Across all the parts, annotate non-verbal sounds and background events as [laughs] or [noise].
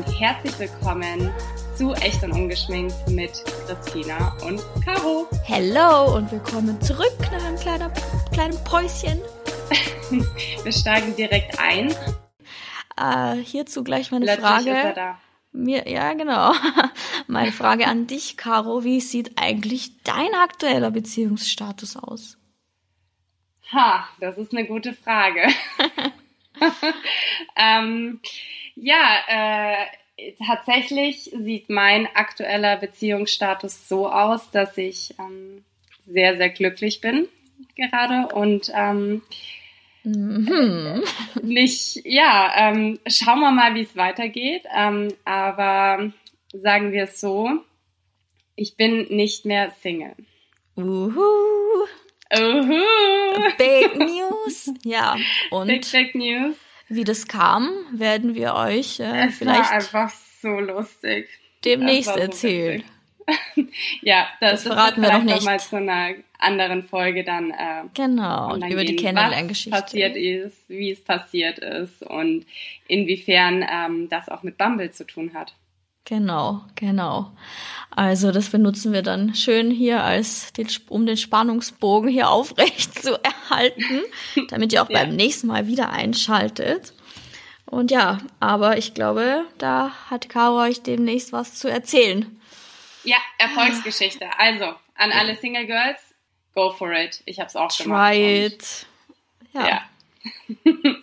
und herzlich willkommen zu Echt und Ungeschminkt mit Christina und Caro. Hello und willkommen zurück nach einem kleinen, kleinen Päuschen. [laughs] Wir steigen direkt ein. Äh, hierzu gleich meine Plötzlich Frage. ist er da. Mir, ja, genau. [laughs] Meine Frage an dich, Caro. Wie sieht eigentlich dein aktueller Beziehungsstatus aus? Ha, das ist eine gute Frage. [laughs] ähm, ja, äh, tatsächlich sieht mein aktueller Beziehungsstatus so aus, dass ich ähm, sehr, sehr glücklich bin gerade und ähm, Mhm. nicht, ja, ähm, schauen wir mal, wie es weitergeht. Ähm, aber sagen wir es so, ich bin nicht mehr Single. Uhu. Uhu. Big News. Ja, und Big, big News. Wie das kam, werden wir euch äh, Es vielleicht war einfach so lustig. demnächst das so erzählen. witzig. [laughs] Ja, das, Das verraten wird wir noch nicht. mal zu einer anderen Folge dann äh, Genau, und über die Kennenlerngeschichte. was passiert ist, wie es passiert ist und inwiefern ähm, das auch mit Bumble zu tun hat. Genau, genau. Also das benutzen wir dann schön hier als den, um den Spannungsbogen hier [laughs] aufrecht zu erhalten, damit ihr auch Ja. beim nächsten Mal wieder einschaltet. Und ja, aber ich glaube, da hat Caro euch demnächst was zu erzählen. Ja, Erfolgsgeschichte. Also, an alle Single Girls, go for it. Ich habe es auch gemacht. Try it. Ja. Ja. [laughs]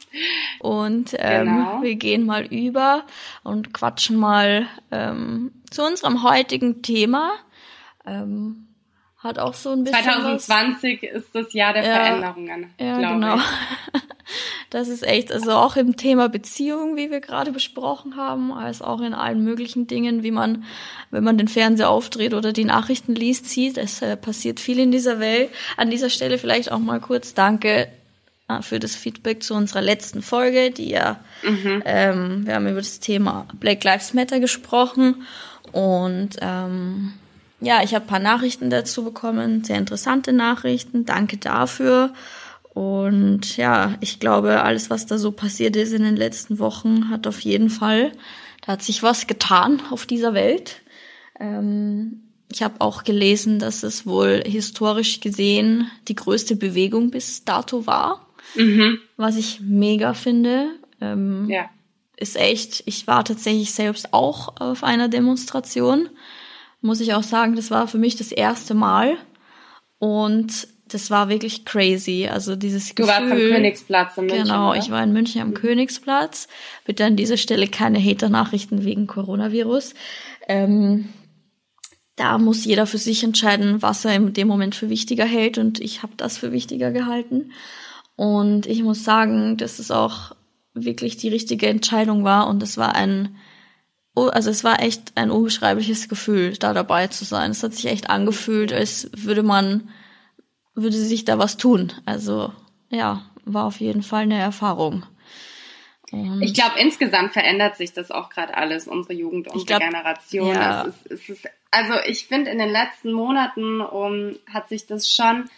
Und ähm, Genau. wir gehen mal über und quatschen mal ähm, zu unserem heutigen Thema. Ähm, hat auch so ein bisschen was 2020 ist das Jahr der Ja. Veränderungen, Ja, glaube genau. ich. [laughs] Das ist echt, also auch im Thema Beziehung, wie wir gerade besprochen haben, als auch in allen möglichen Dingen, wie man, wenn man den Fernseher aufdreht oder die Nachrichten liest, sieht. Es äh, passiert viel in dieser Welt. An dieser Stelle vielleicht auch mal kurz Danke für das Feedback zu unserer letzten Folge, die ja, ähm, wir haben über das Thema Black Lives Matter gesprochen und ähm, ja, ich habe ein paar Nachrichten dazu bekommen, sehr interessante Nachrichten. Danke dafür. Und ja, ich glaube, alles, was da so passiert ist in den letzten Wochen, hat auf jeden Fall, da hat sich was getan auf dieser Welt. Ähm, ich habe auch gelesen, dass es wohl historisch gesehen die größte Bewegung bis dato war, Mhm. was ich mega finde. Ähm, Ja. ist echt, ich war tatsächlich selbst auch auf einer Demonstration. Muss ich auch sagen, das war für mich das erste Mal. Und das war wirklich crazy. Also dieses Du Gefühl. warst am Königsplatz in München. Genau, oder? ich war in München am Königsplatz. Bitte an dieser Stelle keine Hater-Nachrichten wegen Coronavirus. Ähm, da muss jeder für sich entscheiden, was er in dem Moment für wichtiger hält. Und ich habe das für wichtiger gehalten. Und ich muss sagen, dass es auch wirklich die richtige Entscheidung war. Und es war ein, oh, also es war echt ein unbeschreibliches Gefühl, da dabei zu sein. Es hat sich echt angefühlt, als würde man, würde sich da was tun. Also ja, war auf jeden Fall eine Erfahrung. Und Ich glaube, insgesamt verändert sich das auch gerade alles, unsere Jugend, unsere glaub, Generation. ja. Es ist, es ist, also ich finde, in den letzten Monaten um, hat sich das schon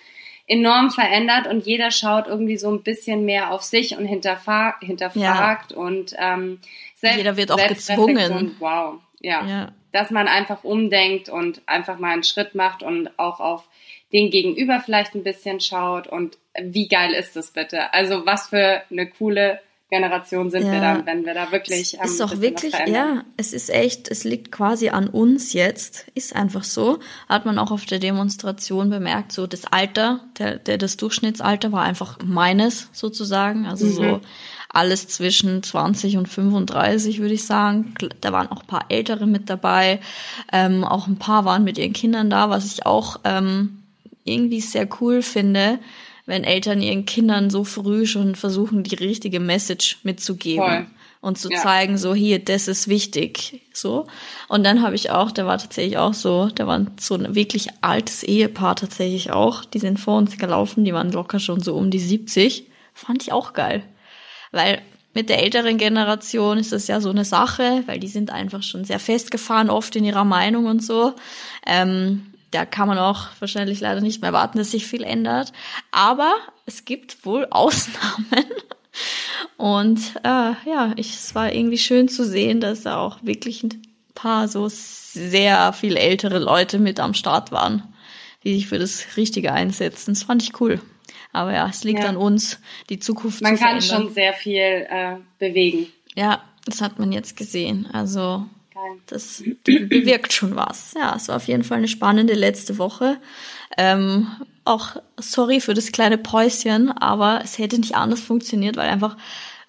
enorm verändert und jeder schaut irgendwie so ein bisschen mehr auf sich und hinterfra hinterfragt und ähm, selbst, Jeder wird auch gezwungen. Wow, ja. ja, Dass man einfach umdenkt und einfach mal einen Schritt macht und auch auf den Gegenüber vielleicht ein bisschen schaut und wie geil ist das bitte? Also was für eine coole Generation sind wir Ja. dann, wenn wir da wirklich ähm, Es ist bisschen wirklich, ja, es ist echt, es liegt quasi an uns jetzt, ist einfach so. Hat man auch auf der Demonstration bemerkt, so das Alter, der, der das Durchschnittsalter war einfach meines sozusagen, also Mhm. so alles zwischen 20 und 35 würde ich sagen. Da waren auch ein paar Ältere mit dabei, ähm, auch ein paar waren mit ihren Kindern da, was ich auch ähm, irgendwie sehr cool finde, wenn Eltern ihren Kindern so früh schon versuchen, die richtige Message mitzugeben Voll. und zu Ja. zeigen, so hier, das ist wichtig, so. Und dann habe ich auch, der war tatsächlich auch so, der war so ein wirklich altes Ehepaar tatsächlich auch, die sind vor uns gelaufen, die waren locker schon so um die 70, fand ich auch geil, weil mit der älteren Generation ist das ja so eine Sache, weil die sind einfach schon sehr festgefahren oft in ihrer Meinung und so. Ähm, da kann man auch wahrscheinlich leider nicht mehr warten, dass sich viel ändert. Aber es gibt wohl Ausnahmen. Und äh, ja, ich, es war irgendwie schön zu sehen, dass da auch wirklich ein paar so sehr viel ältere Leute mit am Start waren, die sich für das Richtige einsetzen. Das fand ich cool. Aber ja, es liegt ja. an uns, die Zukunft man zu. Man kann schon sehr viel äh, bewegen. Ja, das hat man jetzt gesehen. Also das bewirkt schon was. Ja, es war auf jeden Fall eine spannende letzte Woche. Ähm, auch sorry für das kleine Päuschen, aber es hätte nicht anders funktioniert, weil einfach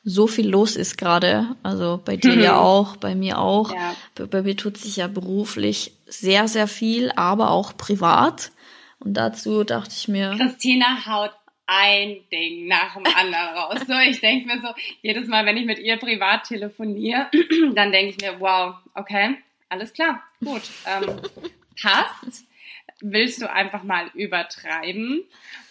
so viel los ist gerade. Also bei dir ja auch, bei mir auch. Ja. Bei, bei mir tut sich ja beruflich sehr, sehr viel, aber auch privat. Und dazu dachte ich mir. Christina haut ein Ding nach dem anderen raus. So, ich denke mir so, jedes Mal, wenn ich mit ihr privat telefoniere, [clears throat] dann denke ich mir, wow, okay, alles klar, gut, ähm, passt. Willst du einfach mal übertreiben?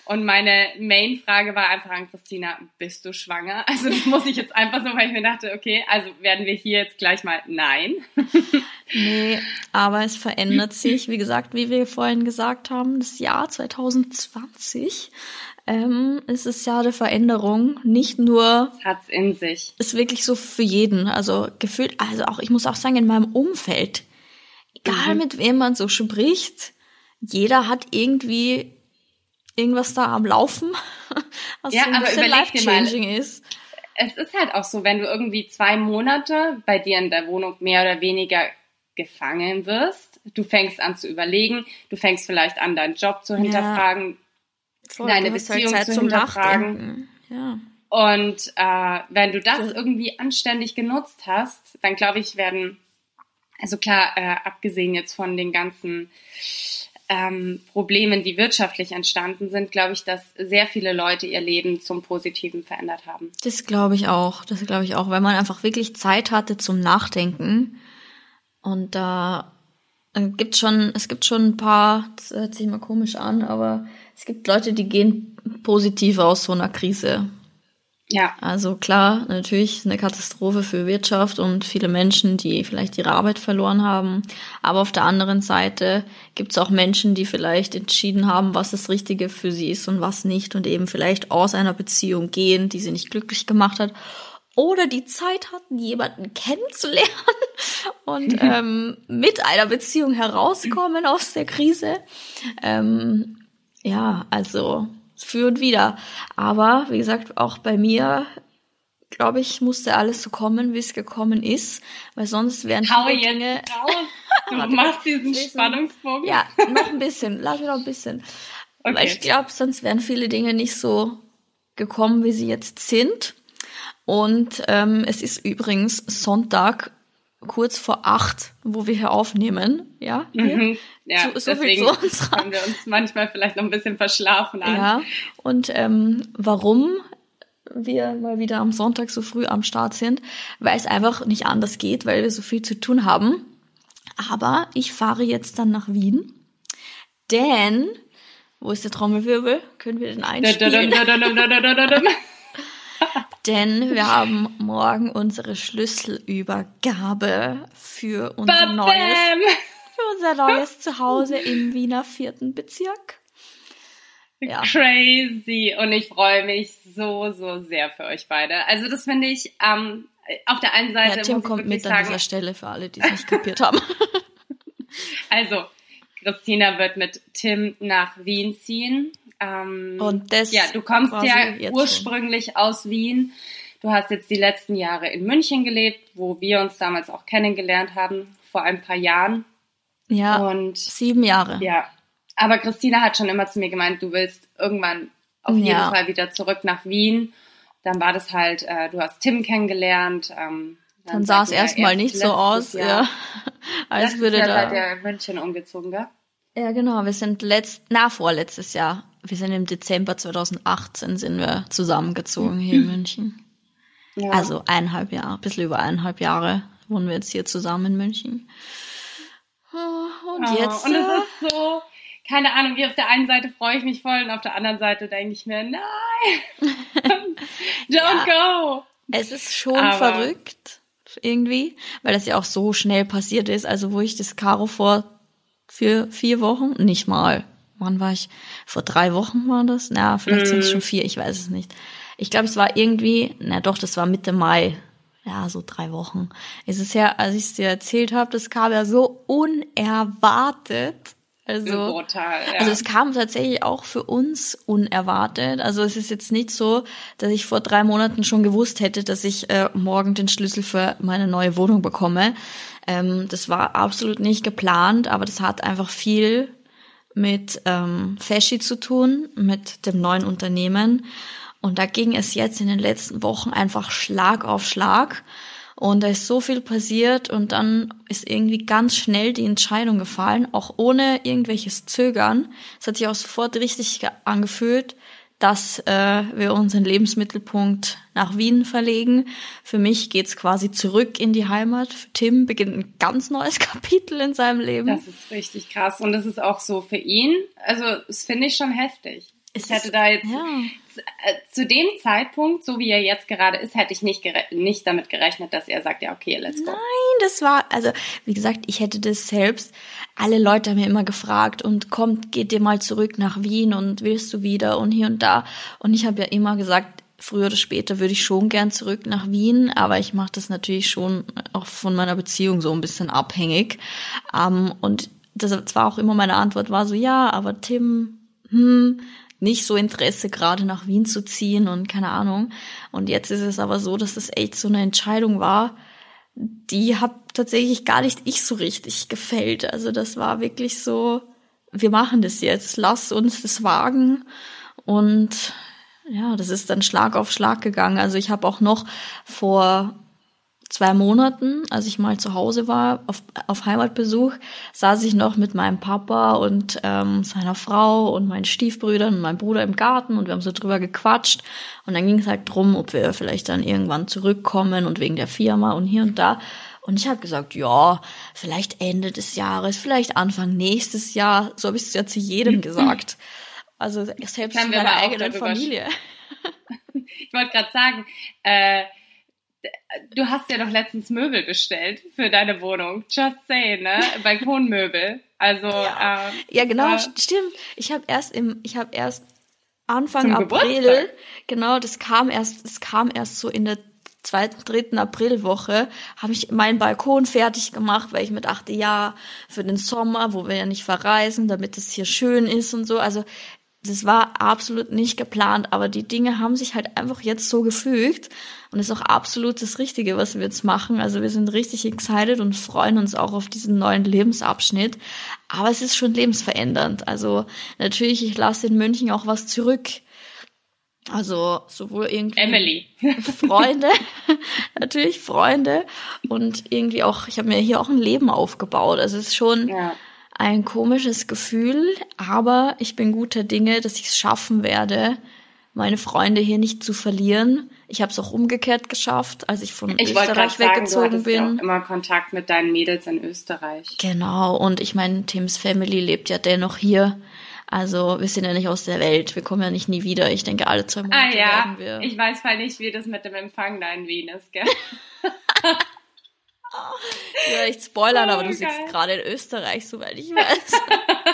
Und meine Main-Frage war einfach an Christina, bist du schwanger? [laughs] Also das muss ich jetzt einfach so, weil ich mir dachte, okay, also werden wir hier jetzt gleich mal nein. [laughs] nee, aber es verändert sich, wie gesagt, wie wir vorhin gesagt haben, das Jahr 2020 ähm, ist das Jahr der Veränderung. Nicht nur. Das hat's in sich. Ist wirklich so für jeden. Also gefühlt, also auch, ich muss auch sagen, in meinem Umfeld, egal mhm. mit wem man so spricht, jeder hat irgendwie irgendwas da am Laufen, [laughs] was ja, so ein bisschen life-changing ist. Es ist halt auch so, wenn du irgendwie zwei Monate bei dir in der Wohnung mehr oder weniger gefangen wirst, du fängst an zu überlegen, du fängst vielleicht an, deinen Job zu hinterfragen, ja. Deine halt Beziehung halt zu hinterfragen. Ja. Und äh, wenn du das irgendwie anständig genutzt hast, dann glaube ich, werden, also klar, äh, abgesehen jetzt von den ganzen ähm, Problemen, die wirtschaftlich entstanden sind, glaube ich, dass sehr viele Leute ihr Leben zum Positiven verändert haben. Das glaube ich auch. Das glaube ich auch, weil man einfach wirklich Zeit hatte zum Nachdenken. Und da äh, gibt schon, es gibt schon ein paar, das hört sich immer komisch an, aber es gibt Leute, die gehen positiv aus so einer Krise. Ja. Also klar, natürlich eine Katastrophe für Wirtschaft und viele Menschen, die vielleicht ihre Arbeit verloren haben. Aber auf der anderen Seite gibt es auch Menschen, die vielleicht entschieden haben, was das Richtige für sie ist und was nicht und eben vielleicht aus einer Beziehung gehen, die sie nicht glücklich gemacht hat. Oder die Zeit hatten, jemanden kennenzulernen [laughs] und [laughs] ähm, mit einer Beziehung herauskommen aus der Krise. Ähm, ja, also für und wieder. Aber wie gesagt, auch bei mir, glaube ich, musste alles so kommen, wie es gekommen ist, weil sonst wären Hau viele Dinge. Raus. [laughs] Du machst diesen Spannungsbogen. Ja, noch ein bisschen. Lass mich noch ein bisschen. Okay. Weil ich glaube, sonst wären viele Dinge nicht so gekommen, wie sie jetzt sind. Und ähm, es ist übrigens Sonntag kurz vor acht, wo wir hier aufnehmen. Ja, mhm. ja so, so deswegen viel zu unserer. können wir uns manchmal vielleicht noch ein bisschen verschlafen an. Ja, und ähm, warum wir mal wieder am Sonntag so früh am Start sind, weil es einfach nicht anders geht, weil wir so viel zu tun haben. Aber ich fahre jetzt dann nach Wien, denn wo ist der Trommelwirbel? Können wir den einspielen? Denn wir haben morgen unsere Schlüsselübergabe für unser Bam, neues, für unser neues Zuhause im Wiener vierten Bezirk. Ja. Crazy. Und ich freue mich so, so sehr für euch beide. Also das finde ich ähm, auf der einen Seite. Ja, Tim kommt mit sagen, an dieser Stelle für alle, die es nicht kapiert haben. [laughs] Also, Christina wird mit Tim nach Wien ziehen. Ähm, und das ja, du kommst ja ursprünglich schon. aus Wien. Du hast jetzt die letzten Jahre in München gelebt, wo wir uns damals auch kennengelernt haben, vor ein paar Jahren. Ja, und sieben Jahre. Ja, aber Christina hat schon immer zu mir gemeint, du willst irgendwann auf jeden ja. Fall wieder zurück nach Wien. Dann war das halt, äh, du hast Tim kennengelernt. Ähm, dann, dann sah es erstmal nicht so aus, Jahr. ja, [laughs] als würde da. Seid ihr in München umgezogen, gell? Ja, genau. Wir sind letzt, na vorletztes Jahr. Wir sind im Dezember 2018 sind wir zusammengezogen hier in [clears throat] München. Ja. Also eineinhalb Jahre, ein bisschen über eineinhalb Jahre wohnen wir jetzt hier zusammen in München. Und oh, jetzt. Und es äh, ist so, keine Ahnung, wie auf der einen Seite freue ich mich voll und auf der anderen Seite denke ich mir, nein, [laughs] don't ja, go. Es ist schon Aber verrückt, irgendwie, weil das ja auch so schnell passiert ist. Also, wo ich das Caro vor für vier Wochen, nicht mal. Wann war ich? Vor drei Wochen war das? Na, vielleicht sind es schon vier, ich weiß es nicht. ich glaube, es war irgendwie, na doch, das war Mitte Mai. Ja, so drei Wochen. Es ist ja, als ich es dir erzählt habe, das kam ja so unerwartet. Also, Brutal, ja. also es kam tatsächlich auch für uns unerwartet. Also es ist jetzt nicht so, dass ich vor drei Monaten schon gewusst hätte, dass ich äh, morgen den Schlüssel für meine neue Wohnung bekomme. Ähm, das war absolut nicht geplant, aber das hat einfach viel mit ähm, Feschi zu tun, mit dem neuen Unternehmen. Und da ging es jetzt in den letzten Wochen einfach Schlag auf Schlag. Und da ist so viel passiert und dann ist irgendwie ganz schnell die Entscheidung gefallen, auch ohne irgendwelches Zögern. Es hat sich auch sofort richtig angefühlt, dass äh, wir unseren Lebensmittelpunkt nach Wien verlegen. Für mich geht's quasi zurück in die Heimat. Für Tim beginnt ein ganz neues [laughs] Kapitel in seinem Leben. Das ist richtig krass und das ist auch so für ihn. Also das finde ich schon heftig. Ich hätte da jetzt ja. Äh, zu dem Zeitpunkt, so wie er jetzt gerade ist, hätte ich nicht, nicht damit gerechnet, dass er sagt, ja, okay, let's go. Nein, das war, also wie gesagt, ich hätte das selbst. Alle Leute haben mir immer gefragt und kommt, geht dir mal zurück nach Wien und willst du wieder und hier und da. Und ich habe ja immer gesagt, früher oder später würde ich schon gern zurück nach Wien, aber ich mache das natürlich schon auch von meiner Beziehung so ein bisschen abhängig. Um, ähm, und das war auch immer meine Antwort, war so, ja, aber Tim, hm, nicht so Interesse, gerade nach Wien zu ziehen und keine Ahnung. Und jetzt ist es aber so, dass das echt so eine Entscheidung war, die hat tatsächlich gar nicht ich so richtig gefällt. Also das war wirklich so, wir machen das jetzt, lass uns das wagen. Und ja, das ist dann Schlag auf Schlag gegangen. Also ich habe auch noch vor zwei Monaten, als ich mal zu Hause war, auf, auf Heimatbesuch, saß ich noch mit meinem Papa und ähm, seiner Frau und meinen Stiefbrüdern und meinem Bruder im Garten und wir haben so drüber gequatscht. Und dann ging es halt drum, ob wir vielleicht dann irgendwann zurückkommen und wegen der Firma und hier und da. Und ich habe gesagt, ja, vielleicht Ende des Jahres, vielleicht Anfang nächstes Jahr. So habe ich es ja zu jedem [laughs] gesagt. Also selbst zu meiner eigenen Familie. [laughs] ich wollte gerade sagen, äh, du hast ja doch letztens Möbel bestellt für deine Wohnung. Just say, ne? Balkonmöbel. Also ja, ähm, ja genau, äh, stimmt. Ich habe erst im, ich habe erst Anfang April, Geburtstag. genau, das kam erst, es kam erst so in der zweiten, dritten Aprilwoche habe ich meinen Balkon fertig gemacht, weil ich mir dachte, ja, für den Sommer, wo wir ja nicht verreisen, damit es hier schön ist und so. Also das war absolut nicht geplant, aber die Dinge haben sich halt einfach jetzt so gefügt und ist auch absolut das Richtige, was wir jetzt machen. Also wir sind richtig excited und freuen uns auch auf diesen neuen Lebensabschnitt. Aber es ist schon lebensverändernd. Also natürlich, ich lasse in München auch was zurück. Also sowohl irgendwie Emily. [laughs] Freunde, [laughs] natürlich Freunde und irgendwie auch, ich habe mir hier auch ein Leben aufgebaut. Also es ist schon ja ein komisches Gefühl, aber ich bin guter Dinge, dass ich es schaffen werde, meine Freunde hier nicht zu verlieren. Ich habe es auch umgekehrt geschafft, als ich von ich Österreich sagen, weggezogen bin. Ja immer Kontakt mit deinen Mädels in Österreich. Genau, und ich meine, Tims Family lebt ja dennoch hier. Also wir sind ja nicht aus der Welt, wir kommen ja nicht nie wieder. Ich denke, alle zwei Monate ah, ja. werden wir. Ich weiß halt nicht, wie das mit dem Empfang da in Wien ist, gell? [laughs] Ja, nicht spoilern, oh, aber du geil. sitzt gerade in Österreich, soweit ich weiß.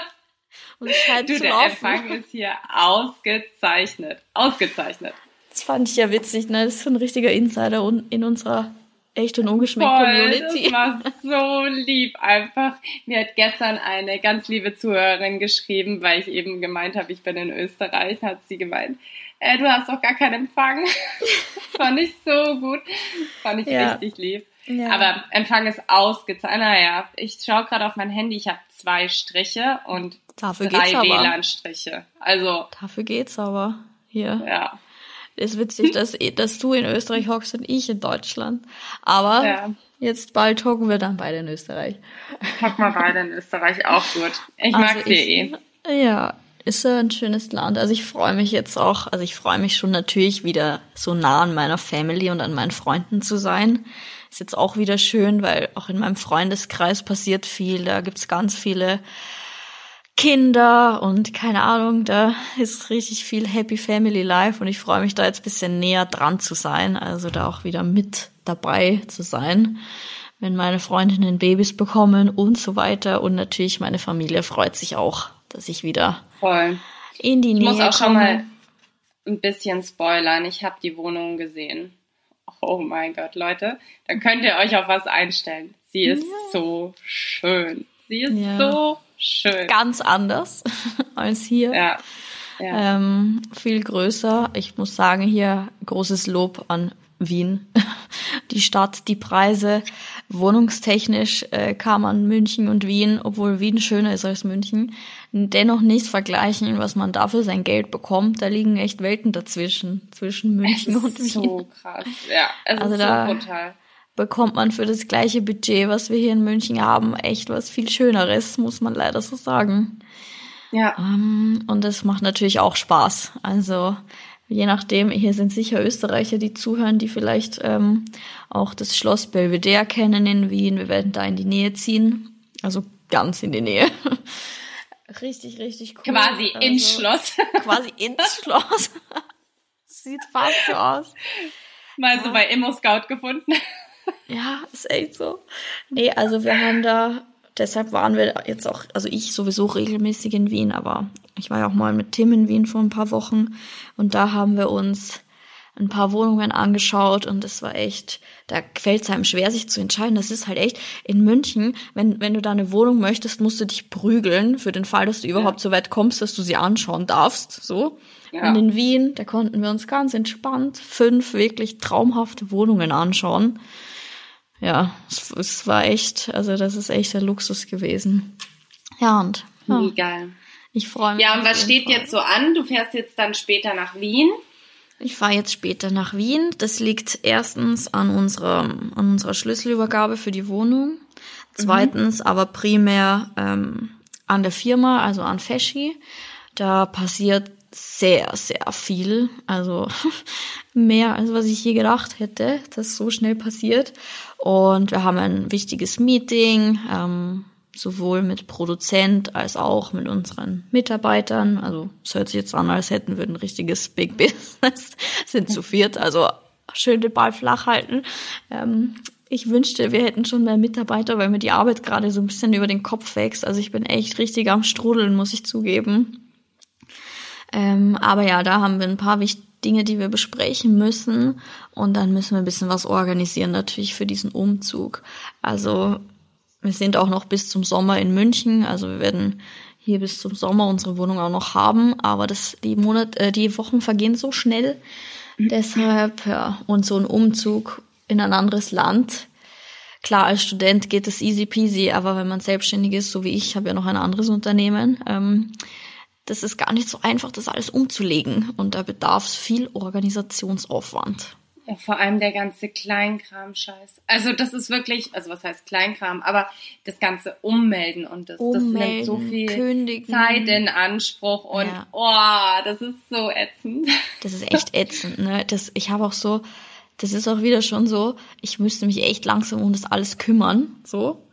[laughs] Und es scheint du, zu der laufen. Empfang ist hier ausgezeichnet. Ausgezeichnet. Das fand ich ja witzig, ne? Das ist ein richtiger Insider in unserer echt und ungeschminkten Community. Das war so lieb einfach. Mir hat gestern eine ganz liebe Zuhörerin geschrieben, weil ich eben gemeint habe, ich bin in Österreich, hat sie gemeint, äh, du hast doch gar keinen Empfang. [laughs] das fand ich so gut. Das fand ich ja. richtig lieb. Ja. Aber Empfang ist ausgezeichnet. Naja, ich schaue gerade auf mein Handy, ich habe zwei Striche und Dafür drei WLAN-Striche. Also. Dafür geht's aber. Hier. Ja. Ist witzig, dass, dass du in Österreich hockst und ich in Deutschland. Aber ja. jetzt bald hocken wir dann beide in Österreich. Hocken wir beide in Österreich, auch gut. Ich also mag sie eh. Ja, ist ein schönes Land. Also ich freue mich jetzt auch, also ich freue mich schon natürlich wieder so nah an meiner Family und an meinen Freunden zu sein. Ist jetzt auch wieder schön, weil auch in meinem Freundeskreis passiert viel. Da gibt's ganz viele Kinder und keine Ahnung, da ist richtig viel Happy Family Life und ich freue mich da jetzt bisschen näher dran zu sein, also da auch wieder mit dabei zu sein, wenn meine Freundinnen Babys bekommen und so weiter und natürlich meine Familie freut sich auch, dass ich wieder Voll. in die Nähe komme. Ich muss auch schon mal ein bisschen spoilern. Ich habe die Wohnung gesehen. Oh mein Gott, Leute, da könnt ihr euch auf was einstellen. Sie ist ja. so schön. Sie ist ja. so schön. Ganz anders [laughs] als hier. Ja. ja. Ähm, viel größer. Ich muss sagen, hier großes Lob an Wien. [laughs] Die Stadt, die Preise. Wohnungstechnisch äh, kann man München und Wien, obwohl Wien schöner ist als München, dennoch nicht vergleichen, was man dafür sein Geld bekommt. Da liegen echt Welten dazwischen, zwischen München und Wien. So krass, ja. Es also ist so brutal bekommt man für das gleiche Budget, was wir hier in München haben, echt was viel Schöneres, muss man leider so sagen. Ja. Um, ähm, und das macht natürlich auch Spaß. Also je nachdem, hier sind sicher Österreicher, die zuhören, die vielleicht ähm, auch das Schloss Belvedere kennen in Wien. Wir werden da in die Nähe ziehen. Also ganz in die Nähe. [laughs] richtig, richtig cool. Quasi also, ins Schloss. [laughs] quasi ins Schloss. [laughs] Sieht fast so aus. Mal ja. so bei Immo Scout gefunden. Ja, ist echt so. Nee, also wir haben da, deshalb waren wir jetzt auch, also ich sowieso regelmäßig in Wien, aber ich war ja auch mal mit Tim in Wien vor ein paar Wochen und da haben wir uns ein paar Wohnungen angeschaut und es war echt, da fällt es einem schwer, sich zu entscheiden. Das ist halt echt in München, wenn, wenn du da eine Wohnung möchtest, musst du dich prügeln für den Fall, dass du überhaupt ja. so weit kommst, dass du sie anschauen darfst, so. Ja. Und in Wien, da konnten wir uns ganz entspannt fünf wirklich traumhafte Wohnungen anschauen ja, es, es, war echt, also das ist echt der Luxus gewesen. Ja, und. Ja. Wie geil. Ich freue mich. Ja, und was steht Fall. jetzt so an? Du fährst jetzt dann später nach Wien. Ich fahre jetzt später nach Wien. Das liegt erstens an unserer, an unserer Schlüsselübergabe für die Wohnung. Zweitens mhm. aber primär ähm, an der Firma, also an Feschi. Da passiert sehr, sehr viel. Also [laughs] mehr, als was ich je gedacht hätte, dass so schnell passiert. Und wir haben ein wichtiges Meeting, ähm, sowohl mit Produzent als auch mit unseren Mitarbeitern. Also es hört sich jetzt an, als hätten wir ein richtiges Big [laughs] Business, sind zu viert, also schön den Ball flach halten. Ähm, ich wünschte, wir hätten schon mehr Mitarbeiter, weil mir die Arbeit gerade so ein bisschen über den Kopf wächst. Also ich bin echt richtig am Strudeln, muss ich zugeben. Ähm, aber ja, da haben wir ein paar Dinge, die wir besprechen müssen. Und dann müssen wir ein bisschen was organisieren, natürlich für diesen Umzug. Also wir sind auch noch bis zum Sommer in München. Also wir werden hier bis zum Sommer unsere Wohnung auch noch haben. Aber das, die Monat, äh, die Wochen vergehen so schnell. Deshalb, ja, und so ein Umzug in ein anderes Land. Klar, als Student geht es easy peasy, aber wenn man selbstständig ist, so wie ich, habe ja noch ein anderes Unternehmen, ähm, das ist gar nicht so einfach, das alles umzulegen. Und da bedarf es viel Organisationsaufwand. Ja, vor allem der ganze Kleinkram-Scheiß. Also das ist wirklich, also was heißt Kleinkram, aber das ganze Ummelden und das, Ummelden, das nimmt so viel kündigen. Zeit in Anspruch und ja. oh, das ist so ätzend. Das ist echt ätzend, ne? Das, ich habe auch so, das ist auch wieder schon so, ich müsste mich echt langsam um das alles kümmern, so.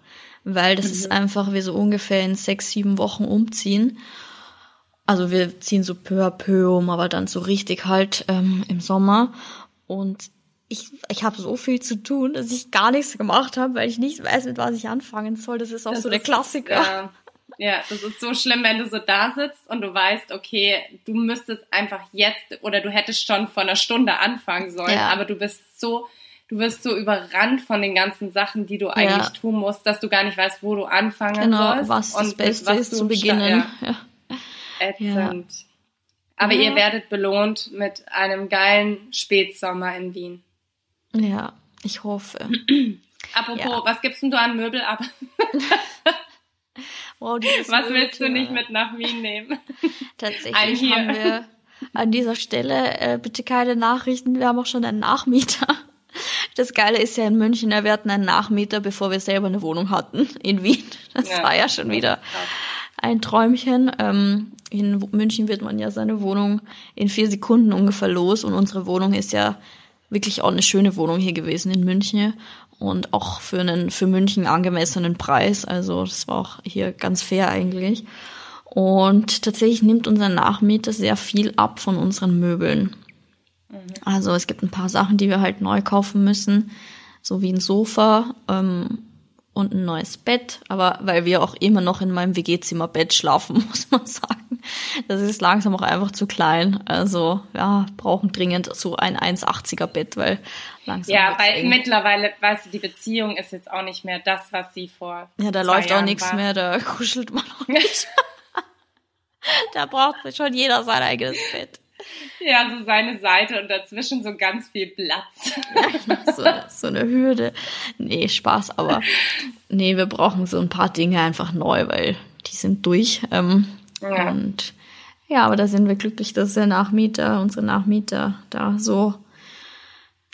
Weil das mhm. ist einfach, wie so ungefähr in sechs, sieben Wochen umziehen. Also wir ziehen so peu à peu um, aber dann so richtig halt ähm, im Sommer. Und ich, ich habe so viel zu tun, dass ich gar nichts gemacht habe, weil ich nicht weiß, mit was ich anfangen soll. Das ist auch das so der Klassiker. Ja, ja, das ist so schlimm, wenn du so da sitzt und du weißt, okay, du müsstest einfach jetzt oder du hättest schon vor einer Stunde anfangen sollen, ja. aber du bist so, du wirst so überrannt von den ganzen Sachen, die du eigentlich ja. tun musst, dass du gar nicht weißt, wo du anfangen genau, sollst. was das Beste was ist zu beginnen. Ja ätzend. Ja. Aber ja. ihr werdet belohnt mit einem geilen Spätsommer in Wien. Ja, ich hoffe. [clears throat] Apropos, ja. was gibst denn du an Möbel ab? [laughs] wow, was willst du nicht mit nach Wien nehmen? [laughs] Tatsächlich haben wir an dieser Stelle äh, bitte keine Nachrichten. Wir haben auch schon einen Nachmieter. [laughs] Das Geile ist ja in München, wir hatten einen Nachmieter, bevor wir selber eine Wohnung hatten in Wien. Das ja, war ja schon wieder ein Träumchen. Ähm, in München wird man ja seine Wohnung in vier Sekunden ungefähr los und unsere Wohnung ist ja wirklich auch eine schöne Wohnung hier gewesen in München und auch für einen für München angemessenen Preis. Also das war auch hier ganz fair eigentlich. Und tatsächlich nimmt unser Nachmieter sehr viel ab von unseren Möbeln. Mhm. Also es gibt ein paar Sachen, die wir halt neu kaufen müssen, so wie ein Sofa ähm, und ein neues Bett, aber weil wir auch immer noch in meinem WG-Zimmer Bett schlafen, [laughs] muss man sagen. das ist langsam auch einfach zu klein. Also ja, brauchen dringend so ein 1,80er Bett, weil langsam. Ja, weil eng. mittlerweile, weißt du, die Beziehung ist jetzt auch nicht mehr das, was sie vor. Ja, da läuft Jahren auch nichts mehr, da kuschelt man auch [laughs] nicht. da braucht schon jeder sein eigenes Bett. Ja, so seine Seite und dazwischen so ganz viel Platz. so, so eine Hürde. Nee, Spaß, aber nee, wir brauchen so ein paar Dinge einfach neu, weil die sind durch. Ähm, ja. Und ja, aber da sind wir glücklich, dass der Nachmieter, unsere Nachmieter da so,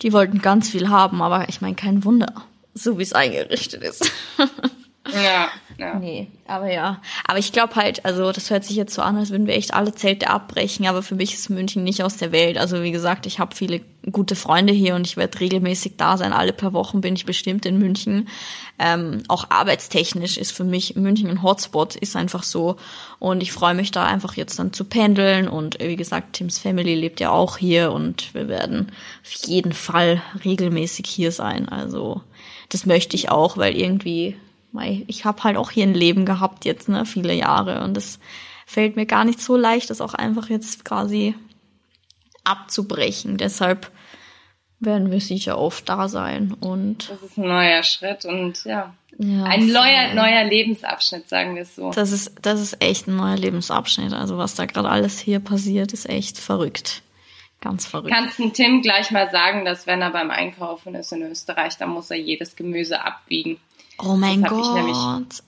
die wollten ganz viel haben, aber ich meine, kein Wunder, so wie es eingerichtet ist. [laughs] Ja, [laughs] ja. Nee, aber ja. Aber ich glaube halt, also das hört sich jetzt so an, als würden wir echt alle Zelte abbrechen, aber für mich ist München nicht aus der Welt. Also wie gesagt, ich habe viele gute Freunde hier und ich werde regelmäßig da sein. Alle paar Wochen bin ich bestimmt in München. Ähm, auch arbeitstechnisch ist für mich München ein Hotspot, ist einfach so. Und ich freue mich da einfach jetzt dann zu pendeln. Und wie gesagt, Tims Family lebt ja auch hier und wir werden auf jeden Fall regelmäßig hier sein. Also das möchte ich auch, weil irgendwie ich habe halt auch hier ein Leben gehabt jetzt, ne, viele Jahre. Und es fällt mir gar nicht so leicht, das auch einfach jetzt quasi abzubrechen. Deshalb werden wir sicher oft da sein. Und das ist ein neuer Schritt und ja. ja ein neuer, neuer Lebensabschnitt, sagen wir es so. Das ist, das ist echt ein neuer Lebensabschnitt. Also was da gerade alles hier passiert, ist echt verrückt. Ganz verrückt. Kannst du Tim gleich mal sagen, dass wenn er beim Einkaufen ist in Österreich, dann muss er jedes Gemüse abwiegen. Oh mein Gott. Nämlich,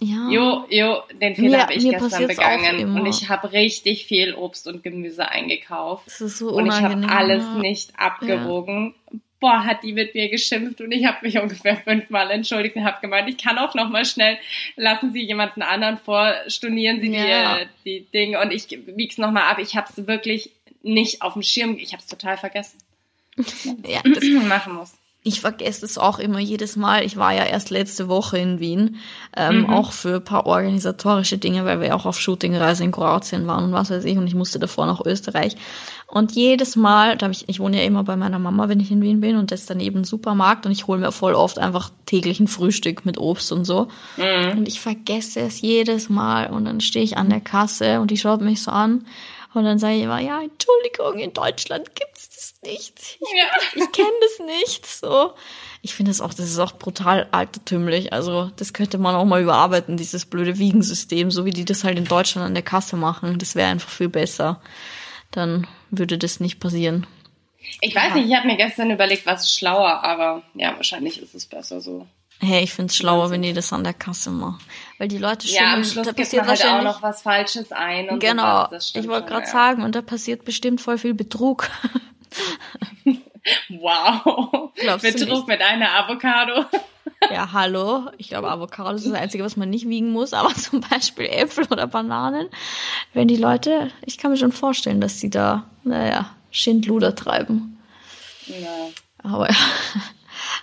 ja. Jo, jo, den Fehler habe ich gestern begangen. Und ich habe richtig viel Obst und Gemüse eingekauft. Das ist so unangenehm. Und ich habe alles nicht abgewogen. Ja. Boah, hat die mit mir geschimpft und ich habe mich ungefähr fünfmal entschuldigt und habe gemeint, ich kann auch noch mal schnell, lassen Sie jemanden anderen vor, stornieren Sie ja. die, die Dinge und ich wieg's noch mal ab. Ich habe es wirklich nicht auf dem Schirm, ich habe es total vergessen. [laughs] ja, das machen muss ich vergesse es auch immer jedes Mal. Ich war ja erst letzte Woche in Wien, ähm, mhm. auch für paar organisatorische Dinge, weil wir auch auf Shootingreise in Kroatien waren und was weiß ich. Und ich musste davor nach Österreich. Und jedes Mal, da hab ich, ich wohne ja immer bei meiner Mama, wenn ich in Wien bin, und das ist daneben ein Supermarkt und ich hole mir voll oft einfach täglich ein Frühstück mit Obst und so. Mhm. Und ich vergesse es jedes Mal und dann stehe ich an der Kasse und die schaut mich so an und dann sage ich immer, ja, Entschuldigung, in Deutschland gibt's das nicht. Ich, ja. ich kenne das nicht. So. Ich finde das auch, das ist auch brutal altertümlich. Also, das könnte man auch mal überarbeiten, dieses blöde Wiegensystem, so wie die das halt in Deutschland an der Kasse machen. Das wäre einfach viel besser. Dann würde das nicht passieren. Ich weiß nicht, ich habe mir gestern überlegt, was ist schlauer, aber ja, wahrscheinlich ist es besser so. Hey, ich find's schlauer, wenn die das an der Kasse machen. Weil die Leute schimmeln, ja, am Schluss da passiert halt auch noch was Falsches ein. Und genau, ich wollte gerade ja. sagen, und da passiert bestimmt voll viel Betrug. [laughs] wow. Glaubst Betrug mit einer Avocado. ja, hallo. Ich glaube, [laughs] Avocado ist das Einzige, was man nicht wiegen muss, aber [laughs] zum Beispiel Äpfel oder Bananen. Wenn die Leute, ich kann mir schon vorstellen, dass die da, naja, Schindluder treiben. Ja. Aber ja.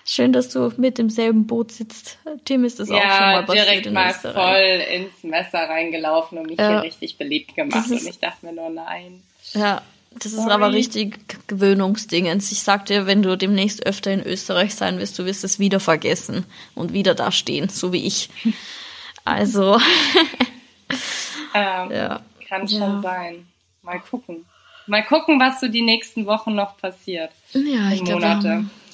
Schön, dass du mit demselben Boot sitzt. Tim ist das ja, auch schon mal passiert direkt mal voll ins Messer reingelaufen und mich ja. hier richtig beliebt gemacht. Ist, und ich dachte mir nur, nein. Ja, das ist Sorry. aber richtig Gewöhnungsdingens. Ich sag dir, wenn du demnächst öfter in Österreich sein wirst, du wirst es wieder vergessen und wieder da stehen, so wie ich. [laughs] Also. ähm, ja. Kann schon ja. sein. Mal gucken. Mal gucken, was so die nächsten Wochen noch passiert. Ja, ich glaube,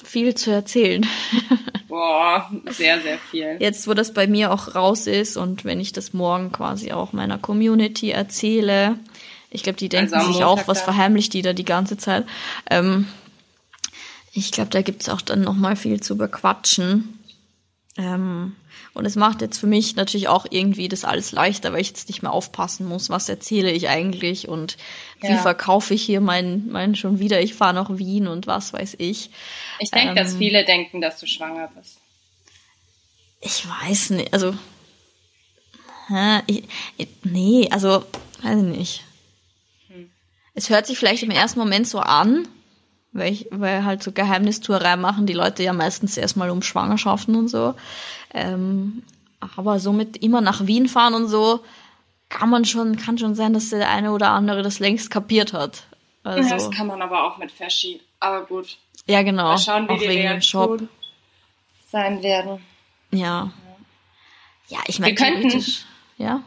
viel zu erzählen. [laughs] Boah, sehr, sehr viel. Jetzt, wo das bei mir auch raus ist und wenn ich das morgen quasi auch meiner Community erzähle, ich glaube, die denken also sich auch, was verheimlicht die da die ganze Zeit. Ähm, ich glaube, da gibt's auch dann nochmal viel zu bequatschen. Ähm, und es macht jetzt für mich natürlich auch irgendwie das alles leichter, weil ich jetzt nicht mehr aufpassen muss, was erzähle ich eigentlich und wie ja. verkaufe ich hier mein, mein schon wieder, ich fahre nach Wien und was weiß ich. Ich denke, ähm, dass viele denken, dass du schwanger bist. Ich weiß nicht, also hä, ich, nee, also weiß ich nicht. Hm. Es hört sich vielleicht im ersten Moment so an, weil, ich, weil halt so Geheimnistuerei machen die Leute ja meistens erstmal um Schwangerschaften und so. Ähm, aber somit immer nach Wien fahren und so, kann man schon, kann schon sein, dass der eine oder andere das längst kapiert hat. Also, das kann man aber auch mit Faschi. Aber gut. Ja, genau. Mal schauen, wie auch die wegen dem Shop sein werden. Ja. Ja, ich meine, wir könnten, ja.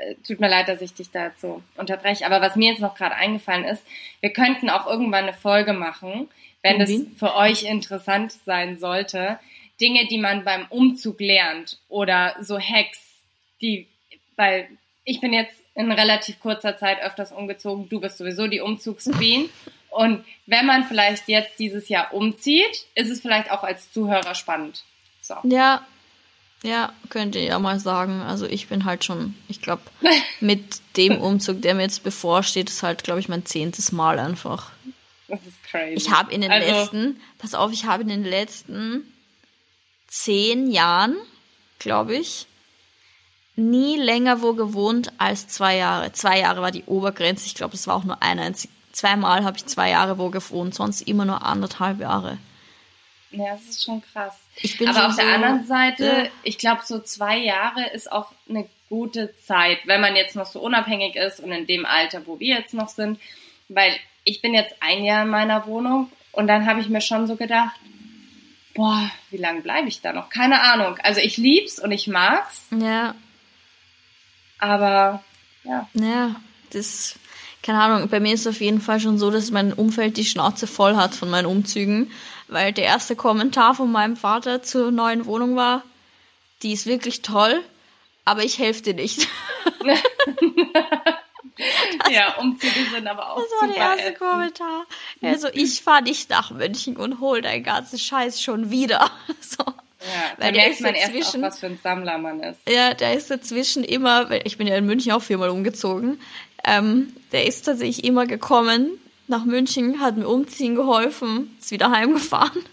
Äh, tut mir leid, dass ich dich dazu unterbreche, aber was mir jetzt noch gerade eingefallen ist, wir könnten auch irgendwann eine Folge machen, wenn es für euch interessant sein sollte, Dinge, die man beim Umzug lernt oder so Hacks, die, weil ich bin jetzt in relativ kurzer Zeit öfters umgezogen, du bist sowieso die Umzugsqueen. [laughs] Und wenn man vielleicht jetzt dieses Jahr umzieht, ist es vielleicht auch als Zuhörer spannend. So. Ja, ja, könnt ihr ja mal sagen. Also ich bin halt schon, ich glaube, [laughs] mit dem Umzug, der mir jetzt bevorsteht, ist halt, glaube ich, mein zehntes Mal einfach. Das ist crazy. Ich habe in den also, letzten, pass auf, ich habe in den letzten zehn Jahren, glaube ich, nie länger wo gewohnt als zwei Jahre. Zwei Jahre war die Obergrenze. Ich glaube, es war auch nur ein einzig. Zweimal habe ich zwei Jahre wo gewohnt, sonst immer nur anderthalb Jahre. Ja, das ist schon krass. Aber auf so, der anderen Seite, ja. ich glaube, so zwei Jahre ist auch eine gute Zeit, wenn man jetzt noch so unabhängig ist und in dem Alter, wo wir jetzt noch sind. Weil ich bin jetzt ein Jahr in meiner Wohnung und dann habe ich mir schon so gedacht, boah, wie lange bleibe ich da noch? Keine Ahnung. Also ich lieb's und ich mag's. Ja. Aber ja. Ja, das, keine Ahnung, bei mir ist es auf jeden Fall schon so, dass mein Umfeld die Schnauze voll hat von meinen Umzügen, weil der erste Kommentar von meinem Vater zur neuen Wohnung war, die ist wirklich toll, aber ich helfe dir nicht. [laughs] ja, Umzüge sind aber auch Das war der erste essen. Kommentar. Also ich fahre nicht nach München und hol deinen ganzen Scheiß schon wieder. [laughs] So. Ja, weil der merkt man erst auch, was für ein Sammler man ist. Ja, der ist dazwischen immer, ich bin ja in München auch viermal umgezogen, ähm, der ist tatsächlich immer gekommen nach München, hat mir umziehen geholfen, ist wieder heimgefahren.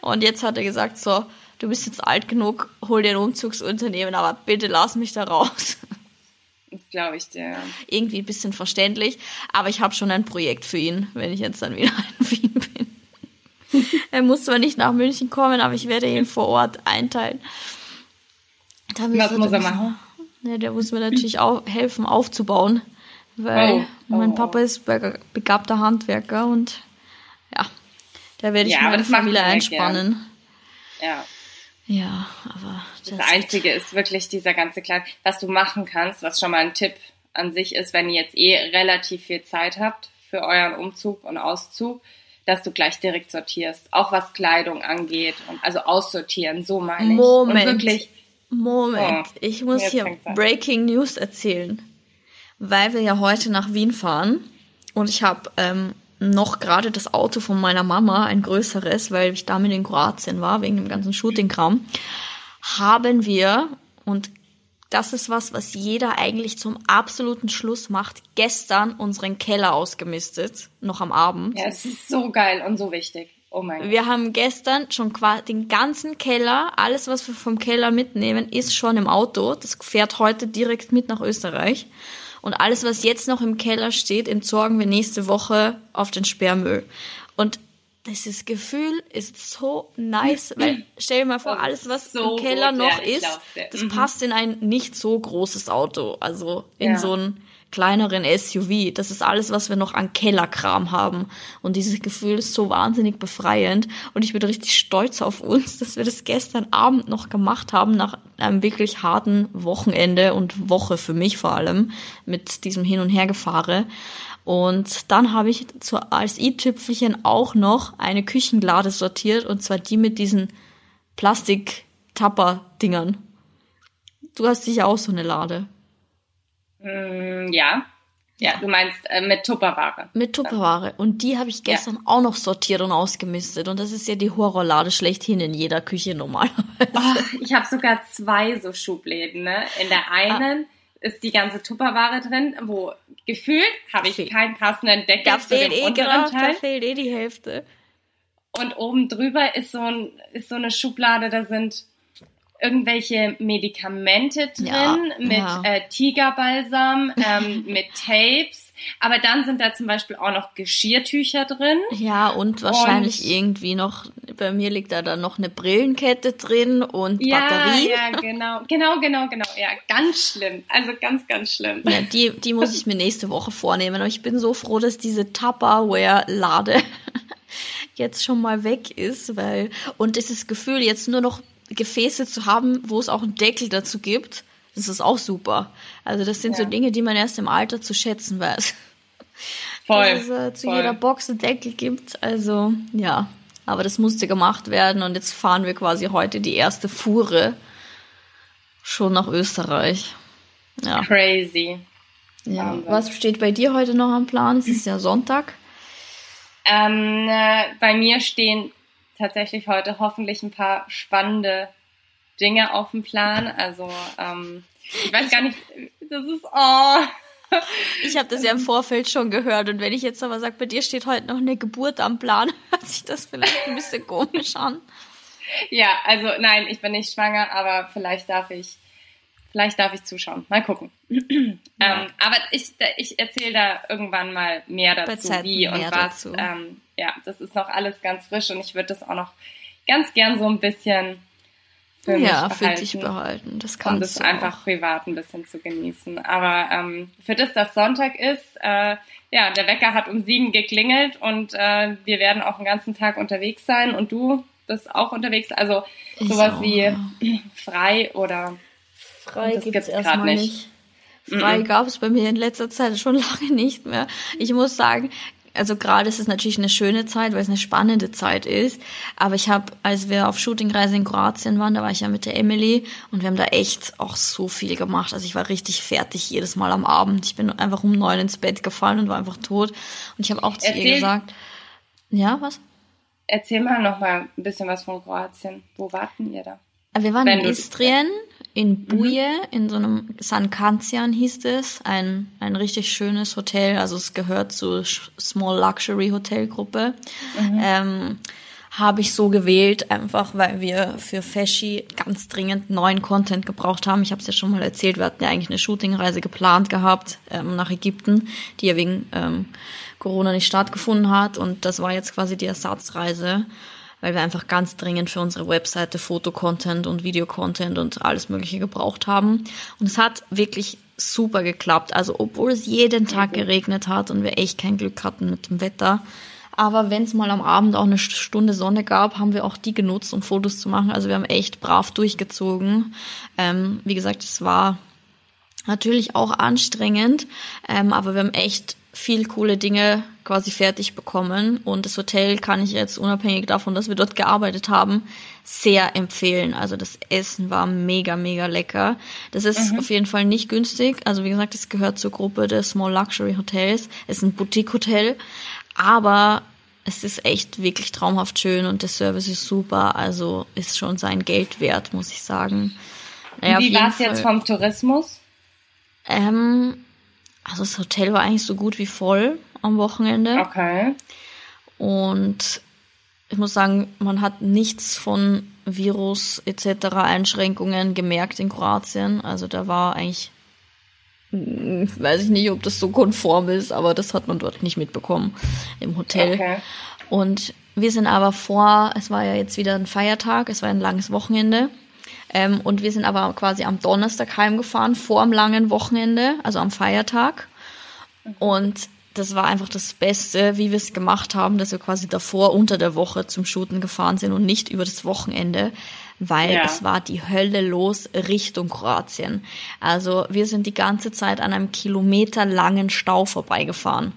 Und jetzt hat er gesagt, so, du bist jetzt alt genug, hol dir ein Umzugsunternehmen, aber bitte lass mich da raus. Das glaube ich dir. Irgendwie ein bisschen verständlich, aber ich habe schon ein Projekt für ihn, wenn ich jetzt dann wieder [laughs] in Wien bin. er muss zwar nicht nach München kommen, aber ich werde ihn vor Ort einteilen. Was muss er machen? Ja, der muss mir natürlich auch helfen aufzubauen, weil oh, oh. mein Papa ist begabter Handwerker und ja, da werde ich ja, meine Familie einspannen. Ja. Ja, aber das, das Einzige ist wirklich dieser ganze Kleid, was du machen kannst, was schon mal ein Tipp an sich ist, wenn ihr jetzt eh relativ viel Zeit habt für euren Umzug und Auszug, dass du gleich direkt sortierst, auch was Kleidung angeht und also aussortieren, so meine ich. Moment. Moment, oh, ich muss hier Breaking News erzählen, weil wir ja heute nach Wien fahren und ich habe ähm, noch gerade das Auto von meiner Mama, ein größeres, weil ich damit in Kroatien war, wegen dem ganzen Shooting-Kram, haben wir, und das ist was, was jeder eigentlich zum absoluten Schluss macht. Gestern unseren Keller ausgemistet, noch am Abend. Ja, es ist so geil und so wichtig. Oh mein Gott. Wir haben gestern schon quasi den ganzen Keller, alles was wir vom Keller mitnehmen, ist schon im Auto. Das fährt heute direkt mit nach Österreich. Und alles, was jetzt noch im Keller steht, entsorgen wir nächste Woche auf den Sperrmüll. Und dieses Gefühl ist so nice, weil stell dir mal vor, alles, was so im Keller gut, noch ja, ist, das mhm. passt in ein nicht so großes Auto, also in ja. so einen kleineren SUV. Das ist alles, was wir noch an Kellerkram haben. Und dieses Gefühl ist so wahnsinnig befreiend. Und ich bin richtig stolz auf uns, dass wir das gestern Abend noch gemacht haben, nach einem wirklich harten Wochenende und Woche für mich vor allem, mit diesem Hin- und Hergefahre. Und dann habe ich zu, als i-Tüpfelchen auch noch eine Küchenlade sortiert und zwar die mit diesen Plastik-Tapper-Dingern. Du hast sicher auch so eine Lade. Mm, ja. Ja, du meinst äh, mit Tupperware. Mit Tupperware. Und die habe ich gestern ja. auch noch sortiert und ausgemistet. Und das ist ja die Horrorlade schlechthin in jeder Küche normalerweise. Oh, ich habe sogar zwei so Schubläden. Ne? In der einen ah ist die ganze Tupperware drin, wo gefühlt habe ich Fehl. keinen passenden Deckel da zu dem eh unteren grad, Teil. Da fehlt eh die Hälfte. Und oben drüber ist so, ein, ist so eine Schublade, da sind irgendwelche Medikamente drin ja, mit ja. Äh, Tigerbalsam, [laughs] ähm, mit Tapes. Aber dann sind da zum Beispiel auch noch Geschirrtücher drin. Ja, und wahrscheinlich und, irgendwie noch, bei mir liegt da dann noch eine Brillenkette drin und ja, Batterien. Ja, [laughs] genau, genau, genau, genau. Ja, ganz schlimm. Also ganz, ganz schlimm. Ja, die, die muss ich mir nächste Woche vornehmen. Aber ich bin so froh, dass diese Tupperware-Lade [laughs] jetzt schon mal weg ist, weil, und dieses Gefühl, jetzt nur noch Gefäße zu haben, wo es auch einen Deckel dazu gibt, Das ist auch super. Also das sind ja. so Dinge, die man erst im Alter zu schätzen weiß. Voll. Dass es äh, zu voll. jeder Box einen Deckel gibt. Also ja, aber das musste gemacht werden und jetzt fahren wir quasi heute die erste Fuhre schon nach Österreich. Ja. Crazy. Ja. Was steht bei dir heute noch am Plan? Es ist ja Sonntag. Ähm, äh, bei mir stehen tatsächlich heute hoffentlich ein paar spannende Dinge auf dem Plan. Also ähm, ich weiß gar nicht, das ist oh. Ich habe das ja im Vorfeld schon gehört und wenn ich jetzt aber sage, bei dir steht heute noch eine Geburt am Plan, [laughs] hört sich das vielleicht ein bisschen komisch an. Ja, also nein, ich bin nicht schwanger, aber vielleicht darf ich Vielleicht darf ich zuschauen. Mal gucken. [clears throat] Ja. Ähm, aber ich, ich erzähle da irgendwann mal mehr dazu, wie und was. Ähm, ja, das ist noch alles ganz frisch und ich würde das auch noch ganz gern so ein bisschen für ja, mich behalten. für dich behalten. Das kannst um das du einfach auch. privat ein bisschen zu genießen. Aber ähm, für das, dass Sonntag ist, äh, ja, der Wecker hat um sieben geklingelt und äh, wir werden auch den ganzen Tag unterwegs sein und du bist auch unterwegs. Also sowas auch, wie ja. [clears throat] frei oder Frei gibt es erstmal nicht. nicht. Frei mm -mm. gab es bei mir in letzter Zeit schon [laughs] lange nicht mehr. Ich muss sagen, also gerade ist es natürlich eine schöne Zeit, weil es eine spannende Zeit ist. Aber ich habe, als wir auf Shootingreise in Kroatien waren, da war ich ja mit der Emily und wir haben da echt auch so viel gemacht. Also ich war richtig fertig jedes Mal am Abend. Ich bin einfach um neun ins Bett gefallen und war einfach tot. Und ich habe auch zu Erzähl, ihr gesagt, ja, was? Erzähl mal noch mal ein bisschen was von Kroatien. Wo warten ihr da? Wir waren Wenn in Istrien in. Buje, mhm. in so einem San Kanzian hieß es, ein, ein richtig schönes Hotel, also es gehört zur Small Luxury Hotelgruppe. Mhm. Ähm, habe ich so gewählt, einfach weil wir für Feschi ganz dringend neuen Content gebraucht haben. Ich habe es ja schon mal erzählt, wir hatten ja eigentlich eine Shootingreise geplant gehabt ähm, nach Ägypten, die ja wegen ähm, Corona nicht stattgefunden hat und das war jetzt quasi die Ersatzreise weil wir einfach ganz dringend für unsere Webseite Fotocontent und Videocontent und alles Mögliche gebraucht haben. Und es hat wirklich super geklappt. Also obwohl es jeden Tag geregnet hat und wir echt kein Glück hatten mit dem Wetter. Aber wenn es mal am Abend auch eine Stunde Sonne gab, haben wir auch die genutzt, um Fotos zu machen. Also wir haben echt brav durchgezogen. Ähm, wie gesagt, es war natürlich auch anstrengend, ähm, aber wir haben echt viel coole Dinge quasi fertig bekommen. Und das Hotel kann ich jetzt unabhängig davon, dass wir dort gearbeitet haben, sehr empfehlen. Also das Essen war mega, mega lecker. Das ist mhm. auf jeden Fall nicht günstig. Also wie gesagt, es gehört zur Gruppe des Small Luxury Hotels. Es ist ein Boutique-Hotel. Aber es ist echt wirklich traumhaft schön und der Service ist super. Also ist schon sein Geld wert, muss ich sagen. Naja, wie war es jetzt vom Tourismus? Ähm, also das Hotel war eigentlich so gut wie voll am Wochenende. Okay. Und ich muss sagen, man hat nichts von Virus etc. Einschränkungen gemerkt in Kroatien. Also da war eigentlich, hm, weiß ich nicht, ob das so konform ist, aber das hat man dort nicht mitbekommen im Hotel. Okay. Und wir sind aber vor, es war ja jetzt wieder ein Feiertag, es war ein langes Wochenende. Ähm, und wir sind aber quasi am Donnerstag heimgefahren, vor dem langen Wochenende, also am Feiertag. Und das war einfach das Beste, wie wir es gemacht haben, dass wir quasi davor unter der Woche zum Shooten gefahren sind und nicht über das Wochenende, weil ja. es war die Hölle los Richtung Kroatien. Also wir sind die ganze Zeit an einem kilometerlangen Stau vorbeigefahren.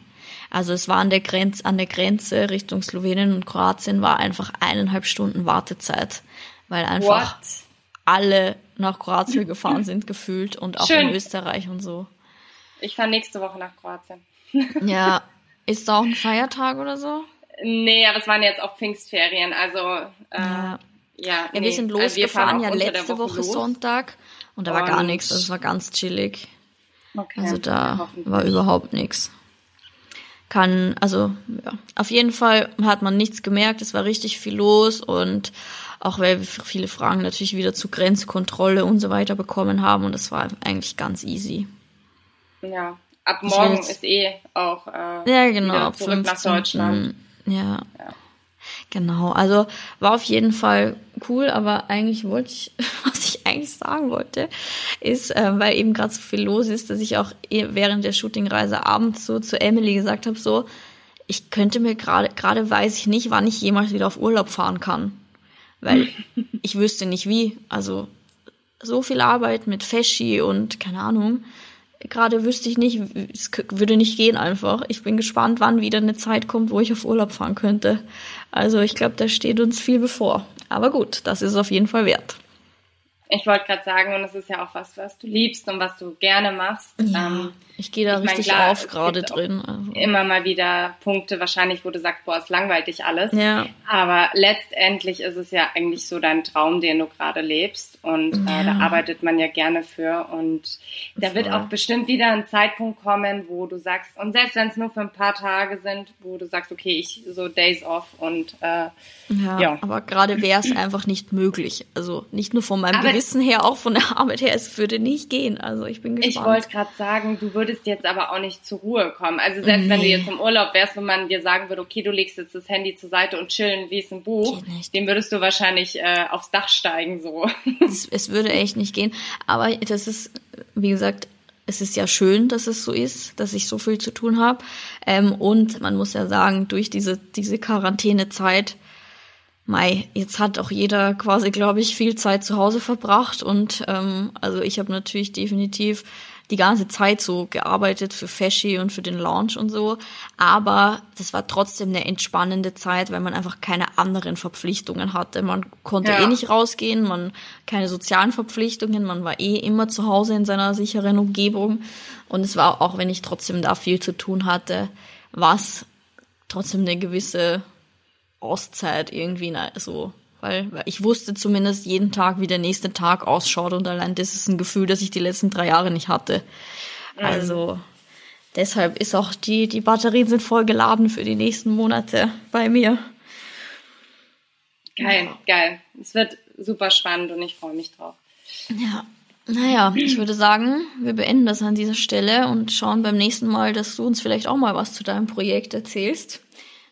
Also es war an der Grenze, an der Grenze Richtung Slowenien und Kroatien war einfach eineinhalb Stunden Wartezeit, weil einfach What? Alle nach Kroatien [laughs] gefahren sind gefühlt und auch Schön. in Österreich und so. Ich fahre nächste Woche nach Kroatien. [laughs] ja, ist da auch ein Feiertag oder so? Nee, aber es waren jetzt auch Pfingstferien, also äh, ja. Ja, ja nee. wir sind losgefahren, also ja letzte Woche, Woche Sonntag und da war gar nichts, also es war ganz chillig. Okay. Also da war überhaupt nichts. Kann, also ja, auf jeden Fall hat man nichts gemerkt, es war richtig viel los und auch weil wir viele Fragen natürlich wieder zu Grenzkontrolle und so weiter bekommen haben und das war eigentlich ganz easy. Ja, ab morgen ist eh auch äh, ja, genau, zurück 15, nach Deutschland. Ja. ja. Genau, also war auf jeden Fall cool, aber eigentlich wollte ich, [laughs] was ich eigentlich sagen wollte, ist, äh, weil eben gerade so viel los ist, dass ich auch eh während der Shootingreise abends so zu Emily gesagt habe, so, ich könnte mir gerade, gerade weiß ich nicht, wann ich jemals wieder auf Urlaub fahren kann weil [laughs] ich wüsste nicht wie. Also so viel Arbeit mit Feschi und keine Ahnung. Gerade wüsste ich nicht, es würde nicht gehen einfach. Ich bin gespannt, wann wieder eine Zeit kommt, wo ich auf Urlaub fahren könnte. Also ich glaube, da steht uns viel bevor. Aber gut, das ist auf jeden Fall wert. Ich wollte gerade sagen, und es ist ja auch was, was du liebst und was du gerne machst. Ja, ähm, ich gehe da ich richtig mein, klar, auf gerade drin. Also. Immer mal wieder Punkte wahrscheinlich, wo du sagst, boah, es langweilt dich alles. Ja. Aber letztendlich ist es ja eigentlich so dein Traum, den du gerade lebst. Und ja. äh, da arbeitet man ja gerne für. Und da Voll. wird auch bestimmt wieder ein Zeitpunkt kommen, wo du sagst, und selbst wenn es nur für ein paar Tage sind, wo du sagst, okay, ich so Days off und äh, ja, ja. Aber gerade wäre es einfach nicht möglich. Also nicht nur von meinem aber Gewissen her, auch von der Arbeit her, es würde nicht gehen. Also ich bin gespannt. Ich wollte gerade sagen, du würdest jetzt aber auch nicht zur Ruhe kommen. Also selbst nee. wenn du jetzt im Urlaub wärst, wenn man dir sagen würde, okay, du legst jetzt das Handy zur Seite und chillen, liest ein Buch, dem würdest du wahrscheinlich äh, aufs Dach steigen so. [laughs] Es, es würde echt nicht gehen. Aber das ist, wie gesagt, es ist ja schön, dass es so ist, dass ich so viel zu tun habe. Ähm, und man muss ja sagen, durch diese, diese Quarantänezeit Mai, jetzt hat auch jeder quasi, glaube ich, viel Zeit zu Hause verbracht und ähm, also ich habe natürlich definitiv die ganze Zeit so gearbeitet für Feschi und für den Launch und so, aber das war trotzdem eine entspannende Zeit, weil man einfach keine anderen Verpflichtungen hatte. Man konnte ja. eh nicht rausgehen, man keine sozialen Verpflichtungen, man war eh immer zu Hause in seiner sicheren Umgebung und es war auch, wenn ich trotzdem da viel zu tun hatte, was trotzdem eine gewisse Auszeit irgendwie so. Weil, weil ich wusste zumindest jeden Tag, wie der nächste Tag ausschaut und allein das ist ein Gefühl, das ich die letzten drei Jahre nicht hatte. Mhm. Also deshalb ist auch die, die Batterien sind voll geladen für die nächsten Monate bei mir. Geil, geil. Es wird super spannend und ich freue mich drauf. Ja. Naja, ich würde sagen, wir beenden das an dieser Stelle und schauen beim nächsten Mal, dass du uns vielleicht auch mal was zu deinem Projekt erzählst.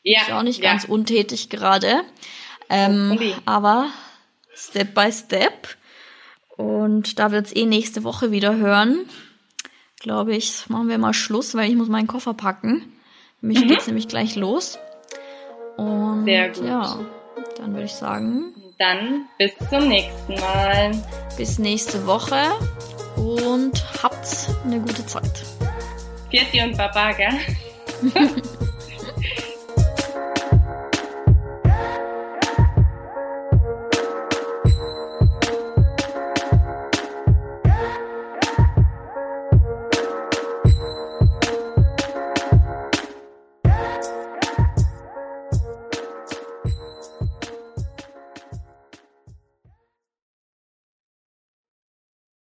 Ja. Ist auch nicht ja. ganz untätig gerade. Ähm, aber Step by Step. Und da wir uns eh nächste Woche wieder hören, glaube ich, machen wir mal Schluss, weil ich muss meinen Koffer packen. Mich mhm. geht's nämlich gleich los. Und Sehr gut. ja, dann würde ich sagen. Dann bis zum nächsten Mal. Bis nächste Woche und habt eine gute Zeit. Pfiat und Baba, gell? [laughs]